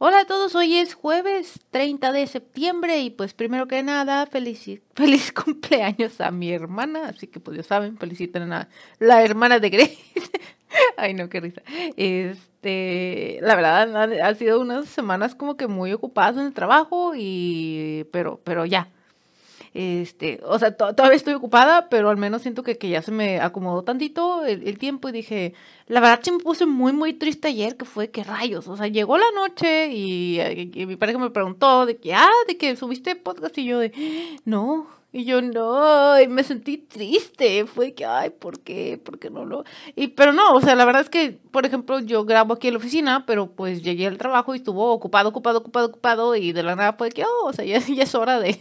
Hola a todos, hoy es jueves 30 de septiembre y pues primero que nada feliz, feliz cumpleaños a mi hermana, así que pues ya saben, feliciten a la hermana de Grace. Ay no, qué risa. Este, la verdad ha, ha sido unas semanas como que muy ocupadas en el trabajo y pero pero ya, este, o sea, todavía estoy ocupada, pero al menos siento que, que ya se me acomodó tantito el, tiempo y dije, la verdad sí me puse muy, muy triste ayer, que fue que rayos, o sea, llegó la noche y, y mi pareja me preguntó de que, ah, de que subiste podcast y yo de, no, y yo no, y me sentí triste, fue que, ay, ¿por qué? ¿Por qué no lo? Y, pero no, o sea, la verdad es que, por ejemplo, yo grabo aquí en la oficina, pero pues llegué al trabajo y estuvo ocupado, ocupado, ocupado, ocupado, y de la nada fue que, oh, o sea, ya, ya es hora de,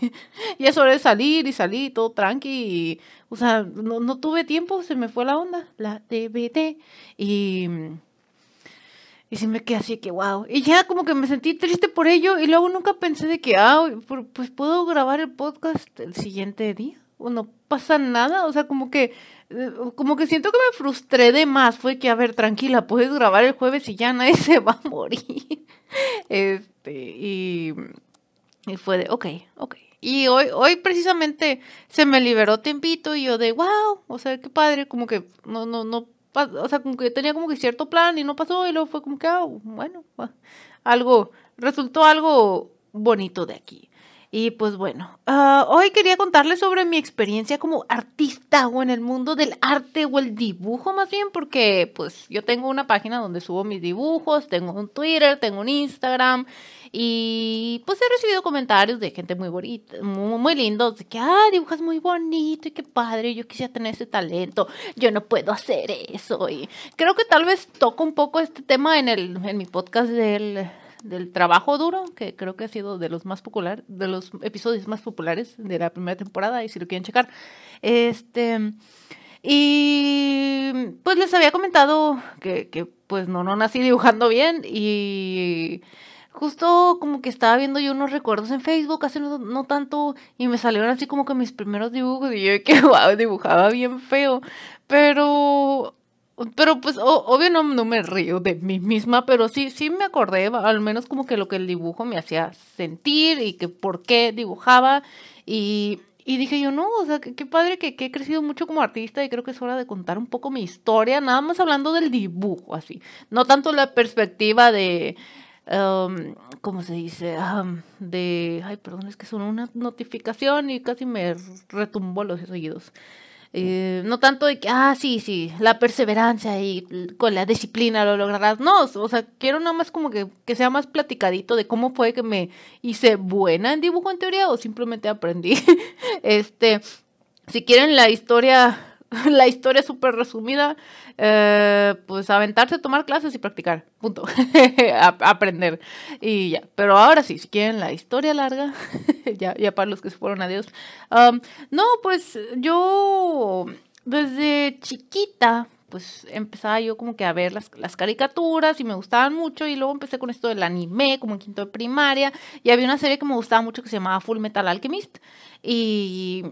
ya es hora de salir y salir, todo tranqui, y, o sea, no, no tuve tiempo, se me fue la onda, la DVD, y y sí me quedé así que, wow. Y ya como que me sentí triste por ello y luego nunca pensé de que, ah, pues puedo grabar el podcast el siguiente día. O no pasa nada. O sea, como que, eh, como que siento que me frustré de más. Fue que, a ver, tranquila, puedes grabar el jueves y ya nadie se va a morir. Este, y, y fue de, ok, ok. Y hoy, hoy precisamente se me liberó tiempito y yo de, wow, o sea, qué padre, como que no, no, no o sea, como que tenía como que cierto plan y no pasó y luego fue como que, ah, bueno, algo, resultó algo bonito de aquí. Y pues bueno, ah, hoy quería contarles sobre mi experiencia como artista o en el mundo del arte o el dibujo más bien, porque pues yo tengo una página donde subo mis dibujos, tengo un Twitter, tengo un Instagram y pues he recibido comentarios de gente muy bonita, muy, muy lindos, de que, ah, dibujas muy bonito y qué padre, yo quisiera tener ese talento, yo no puedo hacer eso. Y creo que tal vez toco un poco este tema en, el, en mi podcast del del trabajo duro, que creo que ha sido de los más populares, de los episodios más populares de la primera temporada, y si lo quieren checar. Este, y pues les había comentado que, que pues no, no nací dibujando bien y justo como que estaba viendo yo unos recuerdos en Facebook hace no, no, tanto y me salieron así como que mis primeros dibujos y yo que dibujaba bien feo, pero pero pues obvio no, no me río de mí misma, pero sí, sí me acordé, al menos como que lo que el dibujo me hacía sentir y que por qué dibujaba. Y, y dije yo, no, o sea, qué, padre que, que, he crecido mucho como artista y creo que es hora de contar un poco mi historia, nada más hablando del dibujo, así. No tanto la perspectiva de, um, ¿cómo se dice? Um, de, ay, perdón, es que son una notificación y casi me retumbó los oídos. Eh, no tanto de que, ah, sí, sí, la perseverancia y con la disciplina lo lograrás. No, o sea, quiero nada más como que, que sea más platicadito de cómo fue que me hice buena en dibujo en teoría o simplemente aprendí. este, si quieren la historia la historia súper resumida, eh, pues aventarse, tomar clases y practicar, punto, aprender y ya. Pero ahora sí, si quieren la historia larga, ya, ya para los que se fueron, adiós. Um, no, pues yo desde chiquita, pues empezaba yo como que a ver las, las, caricaturas y me gustaban mucho y luego empecé con esto del anime como en quinto de primaria y había una serie que me gustaba mucho que se llamaba Full Metal Alchemist y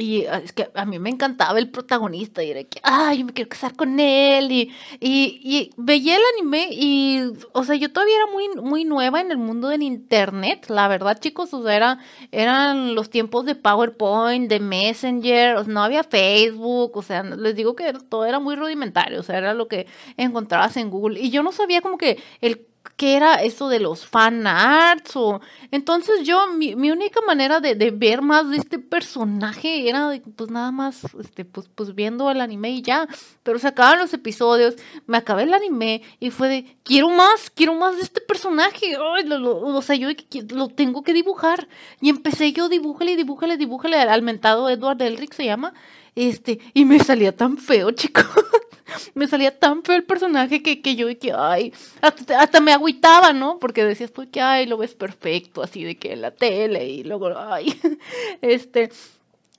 y ah, es que a mí me encantaba el protagonista y era que, ay, yo me quiero casar con él. Y, y, y, veía el anime y, o sea, yo todavía era muy, muy nueva en el mundo del internet, la verdad, chicos. O sea, era, eran los tiempos de PowerPoint, de Messenger, o sea, no había Facebook, o sea, les digo que todo era muy rudimentario, o sea, era lo que encontrabas en Google. Y yo no sabía como que el qué era eso de los fan arts o entonces yo mi, mi única manera de, de, ver más de este personaje era pues nada más este pues pues viendo el anime y ya. Pero se acaban los episodios me acabé el anime y fue de quiero más quiero más de este personaje Ay, lo, lo, o sea yo lo tengo que dibujar y empecé yo dibújale dibújale dibújale al mentado Edward Elric se llama este y me salía tan feo chicos me salía tan feo el personaje que, que yo, que, ay, hasta, hasta me agüitaba, ¿no? Porque decías tú que, ay, lo ves perfecto, así de que en la tele y luego, ay, este,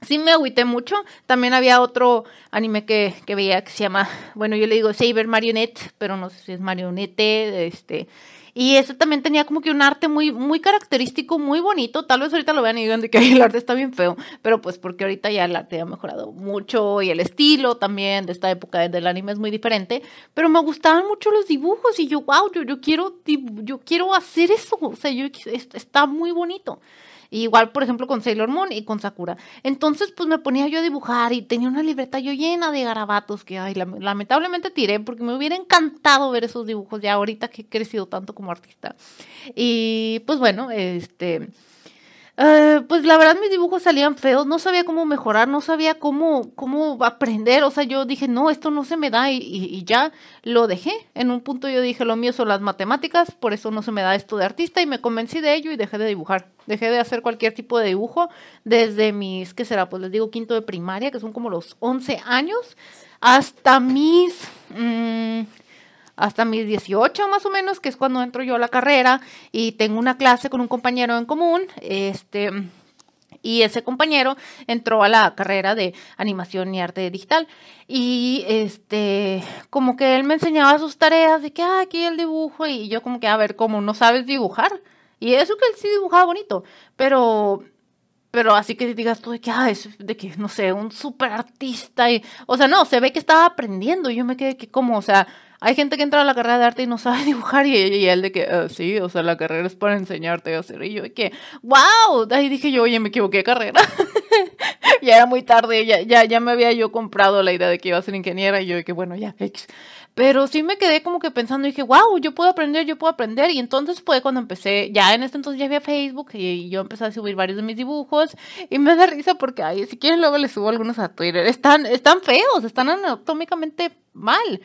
sí me agüité mucho. También había otro anime que, que veía que se llama, bueno, yo le digo Saber Marionette, pero no sé si es marionete, este, Y ese también tenía como que un arte muy, muy característico, muy bonito. Tal vez ahorita lo vean y digan de que el arte está bien feo, pero pues porque ahorita ya el arte ha mejorado mucho y el estilo también de esta época del anime es muy diferente. Pero me gustaban mucho los dibujos y yo, wow, yo, yo, quiero, yo quiero hacer eso. O sea, yo, está muy bonito. Igual, por ejemplo, con Sailor Moon y con Sakura. Entonces, pues me ponía yo a dibujar y tenía una libreta yo llena de garabatos que, ay, lamentablemente tiré porque me hubiera encantado ver esos dibujos ya ahorita que he crecido tanto como artista. Y pues bueno, este eh, pues la verdad mis dibujos salían feos, no sabía cómo mejorar, no sabía cómo, cómo aprender, o sea, yo dije, no, esto no se me da y, ya lo dejé. En un punto yo dije, lo mío son las matemáticas, por eso no se me da esto de artista y me convencí de ello y dejé de dibujar. Dejé de hacer cualquier tipo de dibujo desde mis, ¿qué será? Pues les digo quinto de primaria, que son como los 11 años, hasta mis... Mmm, hasta mis 18 más o menos, que es cuando entro yo a la carrera y tengo una clase con un compañero en común, este, y ese compañero entró a la carrera de animación y arte digital. Y este como que él me enseñaba sus tareas de que ah, aquí el dibujo y yo como que a ver cómo no sabes dibujar y eso que él sí dibujaba bonito pero pero así que digas tú de que ah, es de que no sé un super artista y o sea no se ve que estaba aprendiendo. Y yo me quedé que como o sea hay gente que entra a la carrera de arte y no sabe dibujar y, y él de que, ah, sí, o sea, la carrera es para enseñarte a hacer. Y yo de que, wow, ahí dije yo, oye, me equivoqué de carrera. ya era muy tarde, ya, ya, ya me había yo comprado la idea de que iba a ser ingeniera y yo de que, bueno, ya, X. Pero sí me quedé como que pensando y dije, wow, yo puedo aprender, yo puedo aprender. Y entonces fue cuando empecé, ya en este entonces ya había Facebook y yo empecé a subir varios de mis dibujos. Y me da risa porque, ay, si quieren luego les subo algunos a Twitter. Están, están feos, están anatómicamente mal.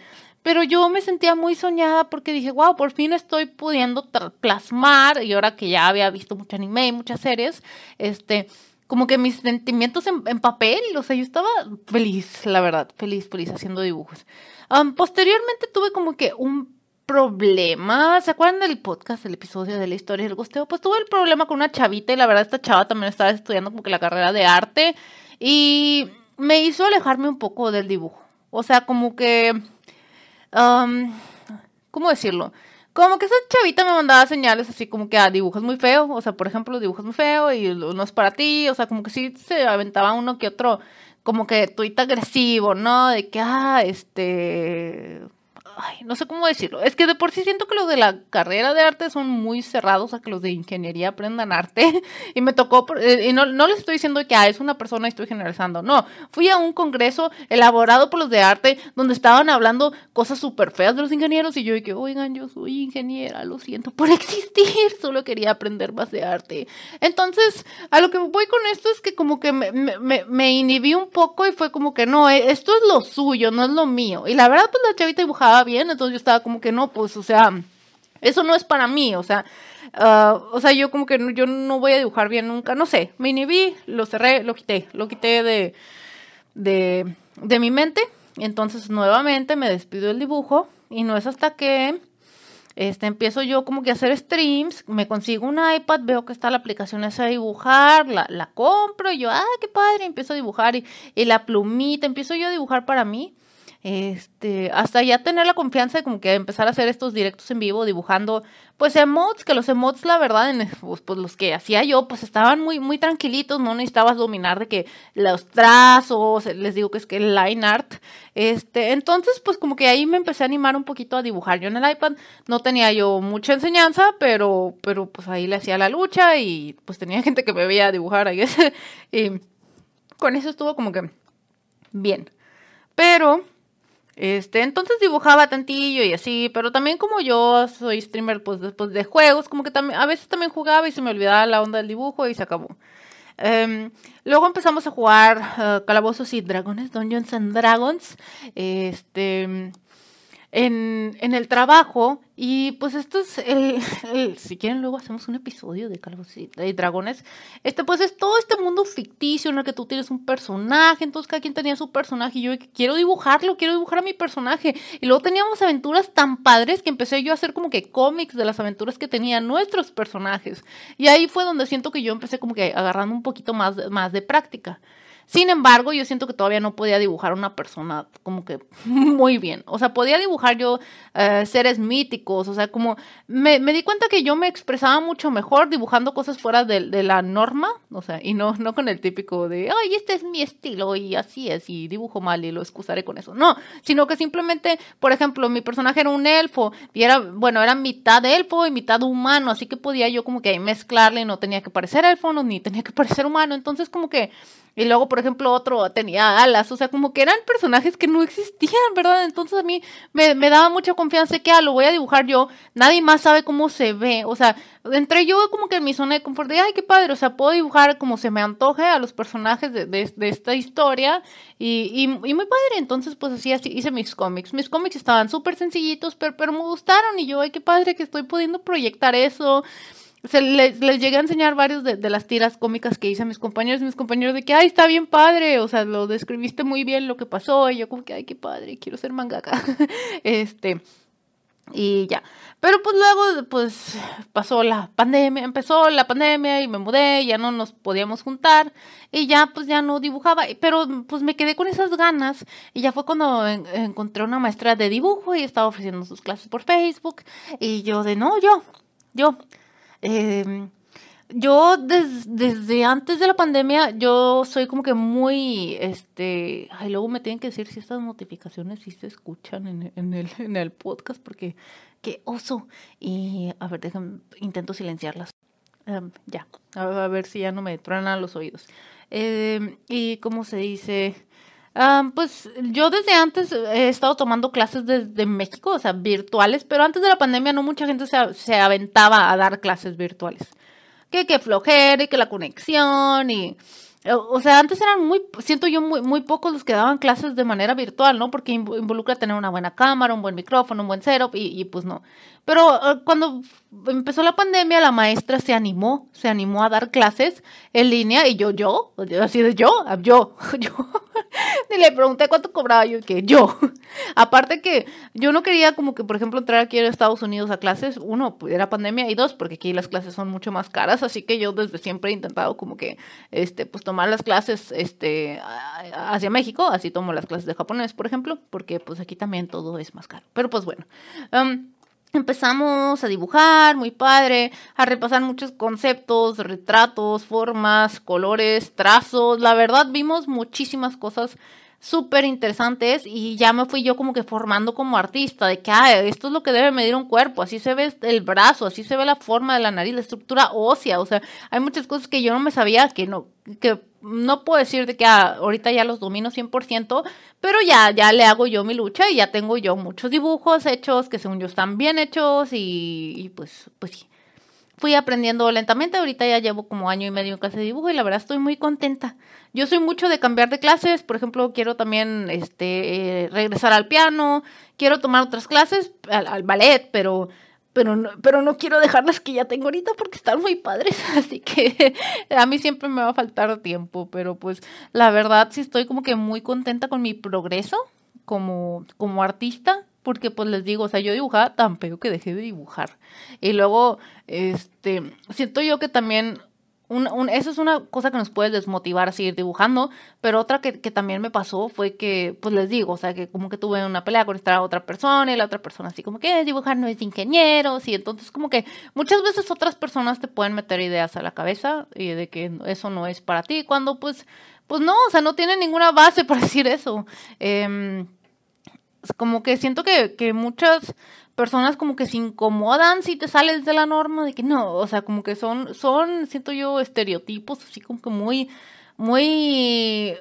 Pero yo me sentía muy soñada porque dije, wow, por fin estoy pudiendo plasmar, y ahora que ya había visto mucho anime y muchas series, este, como que mis sentimientos en, papel, o sea, yo estaba feliz, la verdad, feliz, feliz haciendo dibujos. posteriormente tuve como que un problema, ¿se acuerdan del podcast, del episodio de la historia del gusteo? Pues tuve el problema con una chavita y la verdad esta chava también estaba estudiando como que la carrera de arte y me hizo alejarme un poco del dibujo. O sea, como que ¿cómo decirlo? Como que esa chavita me mandaba señales así como que, ah, dibujos muy feo, o sea, por ejemplo, dibujos muy feo y no es para ti, o sea, como que sí se aventaba uno que otro, como que tuita agresivo, ¿no? De que, ah, este, ay, no sé cómo decirlo. Es que de por sí siento que los de la carrera de arte son muy cerrados a que los de ingeniería aprendan arte. y me tocó, eh, y no, no les estoy diciendo que ah, es una persona y estoy generalizando. No, fui a un congreso elaborado por los de arte donde estaban hablando cosas súper feas de los ingenieros y yo dije, oigan, yo soy ingeniera, lo siento por existir, solo quería aprender más de arte. Entonces, a lo que voy con esto es que como que me, me, me inhibí un poco y fue como que no, eh, esto es lo suyo, no es lo mío. Y la verdad, pues la chavita dibujaba bien, entonces yo estaba como que no, pues, o sea, eso no es para mí, o sea, uh, o sea, yo como que no, yo no voy a dibujar bien nunca, no sé, me inhibí, lo cerré, lo quité, lo quité de, de, de mi mente, entonces nuevamente me despido del dibujo y no es hasta que este, empiezo yo como que a hacer streams, me consigo un iPad, veo que está la aplicación esa de dibujar, la, la compro y yo, ah, qué padre, empiezo a dibujar y, y la plumita, empiezo yo a dibujar para mí este, hasta ya tener la confianza de como que empezar a hacer estos directos en vivo dibujando, pues emotes, que los emotes, la verdad, pues, pues, los que hacía yo, pues estaban muy, muy tranquilitos, no necesitabas dominar de que los trazos, les digo que es que el line art, este, entonces, pues como que ahí me empecé a animar un poquito a dibujar. Yo en el iPad no tenía yo mucha enseñanza, pero, pero pues ahí le hacía la lucha y pues tenía gente que me veía dibujar ahí, y con eso estuvo como que bien. Pero este, entonces dibujaba tantillo y así, pero también como yo soy streamer pues después de juegos, como que también a veces también jugaba y se me olvidaba la onda del dibujo y se acabó. Em, luego empezamos a jugar uh, Calabozos y Dragones, Dungeons and Dragons. Este, en, en el trabajo. Y pues esto es el, si quieren luego hacemos un episodio de Calvos y Dragones. Este pues es todo este mundo ficticio en el que tú tienes un personaje, entonces cada quien tenía su personaje y yo quiero dibujarlo, quiero dibujar a mi personaje. Y luego teníamos aventuras tan padres que empecé yo a hacer como que cómics de las aventuras que tenían nuestros personajes. Y ahí fue donde siento que yo empecé como que agarrando un poquito más, más de práctica. Sin embargo, yo siento que todavía no podía dibujar una persona como que muy bien. O sea, podía dibujar yo eh, seres míticos, o sea, como me, me, di cuenta que yo me expresaba mucho mejor dibujando cosas fuera de, de, la norma, o sea, y no, no con el típico de, ay, este es mi estilo y así es, y dibujo mal y lo excusaré con eso. No, sino que simplemente, por ejemplo, mi personaje era un elfo y era, bueno, era mitad elfo y mitad humano, así que podía yo como que ahí mezclarle, no tenía que parecer elfo, ni tenía que parecer humano, entonces como que y luego, por ejemplo, otro tenía alas, o sea, como que eran personajes que no existían, ¿verdad? Entonces a mí me, me daba mucha confianza que, ah, lo voy a dibujar yo, nadie más sabe cómo se ve, o sea, entré yo como que en mi zona de confort de, ay, qué padre, o sea, puedo dibujar como se me antoje a los personajes de, de, de esta historia y, y, y, muy padre, entonces pues así, así hice mis cómics. Mis cómics estaban súper sencillitos, pero, pero me gustaron y yo, ay, qué padre que estoy pudiendo proyectar eso se les, les, llegué a enseñar varios de, de, las tiras cómicas que hice a mis compañeros, mis compañeros de que, ay, está bien padre, o sea, lo describiste muy bien lo que pasó, y yo como que, ay, qué padre, quiero ser mangaka. este, y ya. Pero pues luego, pues pasó la pandemia, empezó la pandemia y me mudé, ya no nos podíamos juntar y ya pues ya no dibujaba, pero pues me quedé con esas ganas y ya fue cuando en, encontré una maestra de dibujo y estaba ofreciendo sus clases por Facebook y yo de, no, yo, yo eh, yo des, desde antes de la pandemia, yo soy como que muy, este, ay, luego me tienen que decir si estas notificaciones sí se escuchan en, en, el, en el podcast, porque qué oso. Y a ver, déjenme, intento silenciarlas. Um, ya, a, ver si ya no me truenan los oídos. Eh, y cómo se dice, Um, pues yo desde antes he estado tomando clases desde México, o sea, virtuales, pero antes de la pandemia no mucha gente se, se aventaba a dar clases virtuales. Que, que flojera y que la conexión y... O sea, antes eran muy, siento yo, muy, muy pocos los que daban clases de manera virtual, ¿no? Porque involucra tener una buena cámara, un buen micrófono, un buen setup y, y pues no. Pero uh, cuando empezó la pandemia, la maestra se animó, se animó a dar clases en línea y yo, yo, así de yo, yo, yo. Ni le pregunté cuánto cobraba yo, que yo. Aparte que yo no quería como que, por ejemplo, entrar aquí a Estados Unidos a clases, uno, pues era pandemia, y dos, porque aquí las clases son mucho más caras, así que yo desde siempre he intentado como que, este, pues tomar las clases, este, hacia México, así tomo las clases de japonés, por ejemplo, porque pues aquí también todo es más caro. Pero pues bueno. Um, Empezamos a dibujar, muy padre, a repasar muchos conceptos, retratos, formas, colores, trazos. La verdad vimos muchísimas cosas súper interesantes y ya me fui yo como que formando como artista de que esto es lo que debe medir un cuerpo, así se ve el brazo, así se ve la forma de la nariz, la estructura ósea, o sea, hay muchas cosas que yo no me sabía que no, que no puedo decir de que ah, ahorita ya los domino 100%, pero ya, ya le hago yo mi lucha y ya tengo yo muchos dibujos hechos que según yo están bien hechos y, y pues, pues sí. Fui aprendiendo lentamente, ahorita ya llevo como año y medio en clase de dibujo y la verdad estoy muy contenta. Yo soy mucho de cambiar de clases, por ejemplo, quiero también este, eh, regresar al piano, quiero tomar otras clases, al, al ballet, pero pero no, pero no quiero dejar las que ya tengo ahorita porque están muy padres, así que a mí siempre me va a faltar tiempo, pero pues la verdad sí estoy como que muy contenta con mi progreso como, como artista, porque pues les digo, o sea, yo dibujaba tan feo que dejé de dibujar. Y luego, este, siento yo que también un, un, eso es una cosa que nos puede desmotivar a seguir dibujando, pero otra que, que, también me pasó fue que, pues les digo, o sea, que como que tuve una pelea con esta otra persona y la otra persona así como que dibujar no es ingeniero, y entonces como que muchas veces otras personas te pueden meter ideas a la cabeza y de que eso no es para ti, cuando pues, pues no, o sea, no tiene ninguna base para decir eso. Eh, como que siento que, que muchas personas como que se incomodan si te sales de la norma, de que no, o sea, como que son, son, siento yo, estereotipos así como que muy, muy,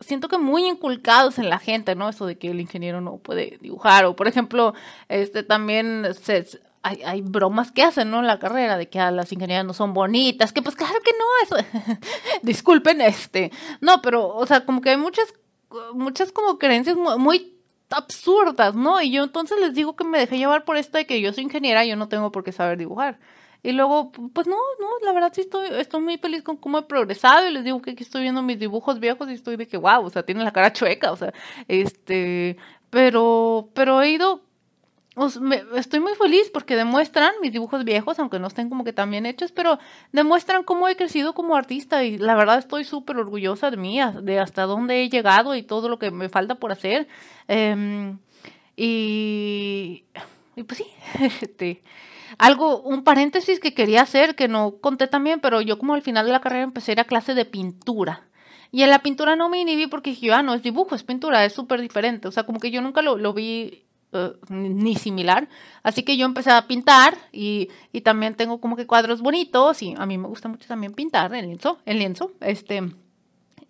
siento que muy inculcados en la gente, ¿no? Eso de que el ingeniero no puede dibujar, o por ejemplo, este también se, hay, hay bromas que hacen, ¿no? En la carrera, de que ah, las ingenieras no son bonitas, que pues claro que no, eso, disculpen, este, no, pero, o sea, como que hay muchas, muchas como creencias muy absurdas, ¿no? Y yo entonces les digo que me dejé llevar por esto de que yo soy ingeniera, yo no tengo por qué saber dibujar. Y luego, pues no, no, la verdad sí estoy, estoy muy feliz con cómo he progresado y les digo que aquí estoy viendo mis dibujos viejos y estoy de que, wow, o sea, tiene la cara chueca, o sea, este, pero, pero he ido estoy muy feliz porque demuestran mis dibujos viejos, aunque no estén como que tan bien hechos, pero demuestran cómo he crecido como artista y la verdad estoy súper orgullosa de mí, de hasta dónde he llegado y todo lo que me falta por hacer. Em, y, y, pues sí, este, algo, un paréntesis que quería hacer, que no conté también, pero yo como al final de la carrera empecé a ir a clase de pintura. Y en la pintura no me inhibí porque dije, ah, no es dibujo, es pintura, es súper diferente. O sea, como que yo nunca lo, lo vi eh, ni similar. Así que yo empecé a pintar y, y, también tengo como que cuadros bonitos y a mí me gusta mucho también pintar en lienzo, en lienzo. Este,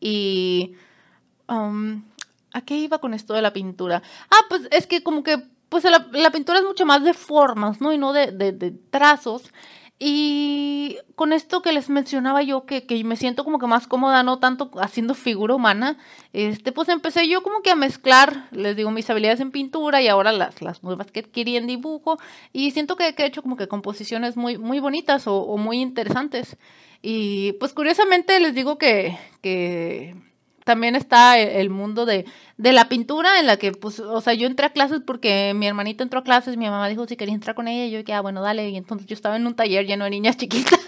y... Um, ¿A qué iba con esto de la pintura? Ah, pues es que como que pues la, la pintura es mucho más de formas, ¿no? Y no de, de, de trazos. Y con esto que les mencionaba yo, que, que, me siento como que más cómoda, no tanto haciendo figura humana, este, pues empecé yo como que a mezclar, les digo, mis habilidades en pintura y ahora las, las nuevas que adquirí en dibujo. Y siento que, he hecho como que composiciones muy, muy bonitas o, o muy interesantes. Y pues curiosamente les digo que, que también está el, mundo de, de, la pintura en la que, pues, o sea, yo entré a clases porque mi hermanita entró a clases, mi mamá dijo si quería entrar con ella, y yo dije, ah, bueno, dale, y entonces yo estaba en un taller lleno de niñas chiquitas,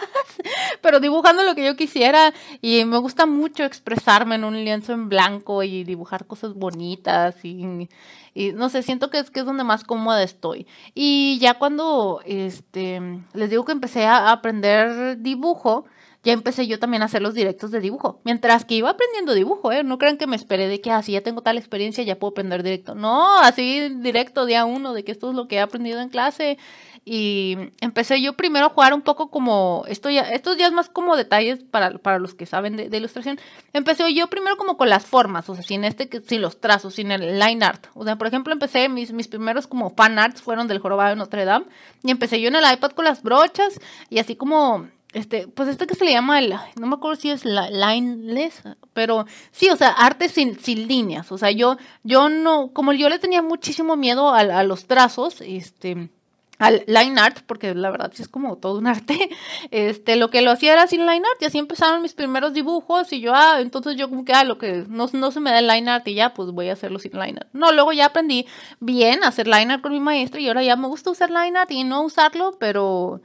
pero dibujando lo que yo quisiera, y me gusta mucho expresarme en un lienzo en blanco y dibujar cosas bonitas, y, y no sé, siento que es, que es donde más cómoda estoy. Y ya cuando, este, les digo que empecé a aprender dibujo, ya empecé yo también a hacer los directos de dibujo. Mientras que iba aprendiendo dibujo, ¿eh? No crean que me esperé de que así ah, ya tengo tal experiencia, ya puedo aprender directo. No, así directo, día uno, de que esto es lo que he aprendido en clase. Y empecé yo primero a jugar un poco como, esto ya, estos es más como detalles para, para los que saben de, ilustración. Empecé yo primero como con las formas, o sea, sin este, sin los trazos, sin el line art. O sea, por ejemplo, empecé, mis, mis primeros como fan arts fueron del jorobado de Notre Dame. Y empecé yo en el iPad con las brochas y así como este, pues este que se le llama el, no me acuerdo si es lineless, pero sí, o sea, arte sin, sin líneas, o sea, yo, yo no, como yo le tenía muchísimo miedo a, los trazos, este, al line art, porque la verdad sí es como todo un arte, este, lo que lo hacía era sin line art, y así empezaron mis primeros dibujos, y yo, ah, entonces yo como que, ah, lo que no, no se me da el line art, y ya, pues voy a hacerlo sin line art. No, luego ya aprendí bien a hacer line art con mi maestra, y ahora ya me gusta usar line art y no usarlo, pero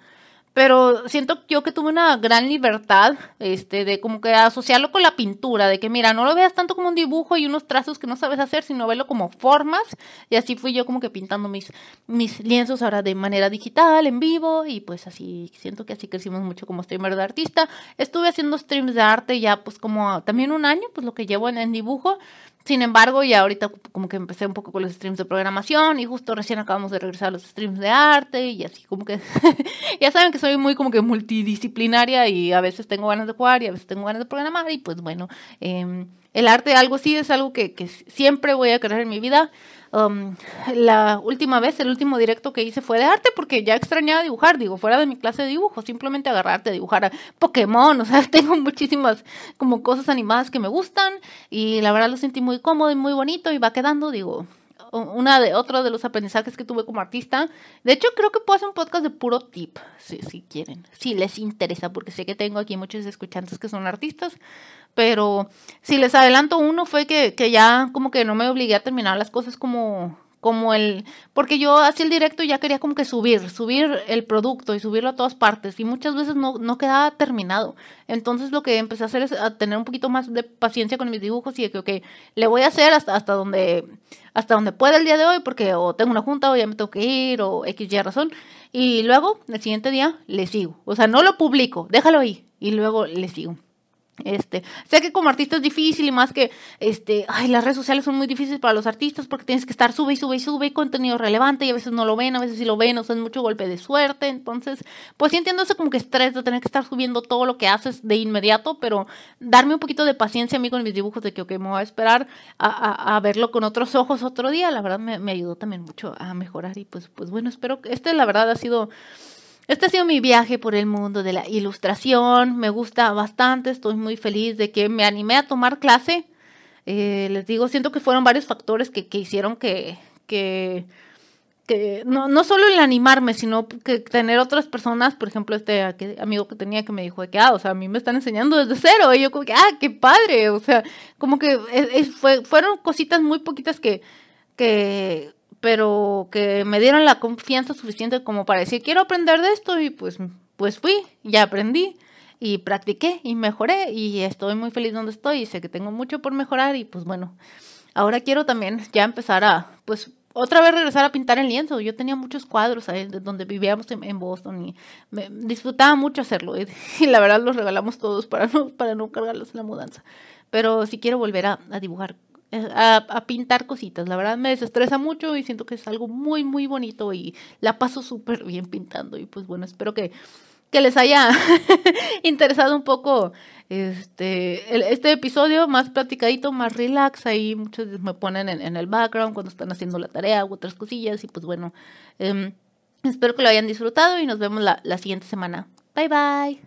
pero siento yo que tuve una gran libertad este de como que asociarlo con la pintura, de que mira, no lo veas tanto como un dibujo y unos trazos que no sabes hacer, sino verlo como formas y así fui yo como que pintando mis mis lienzos ahora de manera digital, en vivo y pues así siento que así crecimos mucho como streamer de artista. Estuve haciendo streams de arte ya pues como también un año, pues lo que llevo en, en dibujo sin embargo, ya ahorita como que empecé un poco con los streams de programación y justo recién acabamos de regresar a los streams de arte y así como que ya saben que soy muy como que multidisciplinaria y a veces tengo ganas de jugar y a veces tengo ganas de programar y pues bueno, eh, el arte algo sí es algo que, que siempre voy a querer en mi vida. Um, la última vez, el último directo que hice fue de arte porque ya extrañaba dibujar, digo, fuera de mi clase de dibujo, simplemente agarrarte dibujar a Pokémon, o sea, tengo muchísimas como cosas animadas que me gustan y la verdad lo sentí muy cómodo y muy bonito y va quedando, digo, una de otro de los aprendizajes que tuve como artista. De hecho, creo que puedo hacer un podcast de puro tip, si, si quieren, si les interesa, porque sé que tengo aquí muchos escuchantes que son artistas. Pero si les adelanto uno fue que, que ya como que no me obligué a terminar las cosas como como el, porque yo hacía el directo y ya quería como que subir, subir el producto y subirlo a todas partes y muchas veces no, no quedaba terminado. Entonces lo que empecé a hacer es a tener un poquito más de paciencia con mis dibujos y de que, ok, le voy a hacer hasta, hasta donde, hasta donde pueda el día de hoy porque o tengo una junta o ya me tengo que ir o X, razón. Y luego, el siguiente día, le sigo. O sea, no lo publico, déjalo ahí y luego le sigo. Este, sé que como artista es difícil y más que, este, ay, las redes sociales son muy difíciles para los artistas porque tienes que estar sube y sube y sube y contenido relevante y a veces no lo ven, a veces sí lo ven, o sea, es mucho golpe de suerte, entonces, pues sí entiendo ese como que estrés de tener que estar subiendo todo lo que haces de inmediato, pero darme un poquito de paciencia a mí con mis dibujos de que, ok, me voy a esperar a, a, verlo con otros ojos otro día, la verdad me, me ayudó también mucho a mejorar y pues, pues bueno, espero que este la verdad ha sido este ha sido mi viaje por el mundo de la ilustración. Me gusta bastante, estoy muy feliz de que me animé a tomar clase. Eh, les digo, siento que fueron varios factores que, que hicieron que, que, no, no, solo el animarme, sino que tener otras personas, por ejemplo, este amigo que tenía que me dijo que, ah, o sea, a mí me están enseñando desde cero. Y yo como que, ah, qué padre. O sea, como que fue, fueron cositas muy poquitas que, que pero que me dieron la confianza suficiente como para decir, quiero aprender de esto y pues, pues fui, ya aprendí y practiqué y mejoré y estoy muy feliz donde estoy y sé que tengo mucho por mejorar y pues bueno, ahora quiero también ya empezar a, pues otra vez regresar a pintar en lienzo. Yo tenía muchos cuadros ahí donde vivíamos en, Boston y me disfrutaba mucho hacerlo y, la verdad los regalamos todos para no, para no cargarlos en la mudanza. Pero si quiero volver a, dibujar eh, a, pintar cositas. La verdad me desestresa mucho y siento que es algo muy, muy bonito y la paso súper bien pintando. Y pues bueno, espero que que les haya interesado un poco este, este episodio más platicadito, más relax. Ahí muchos me ponen en, el background cuando están haciendo la tarea u otras cosillas. Y pues bueno, em, espero que lo hayan disfrutado y nos vemos la, la siguiente semana. Bye bye.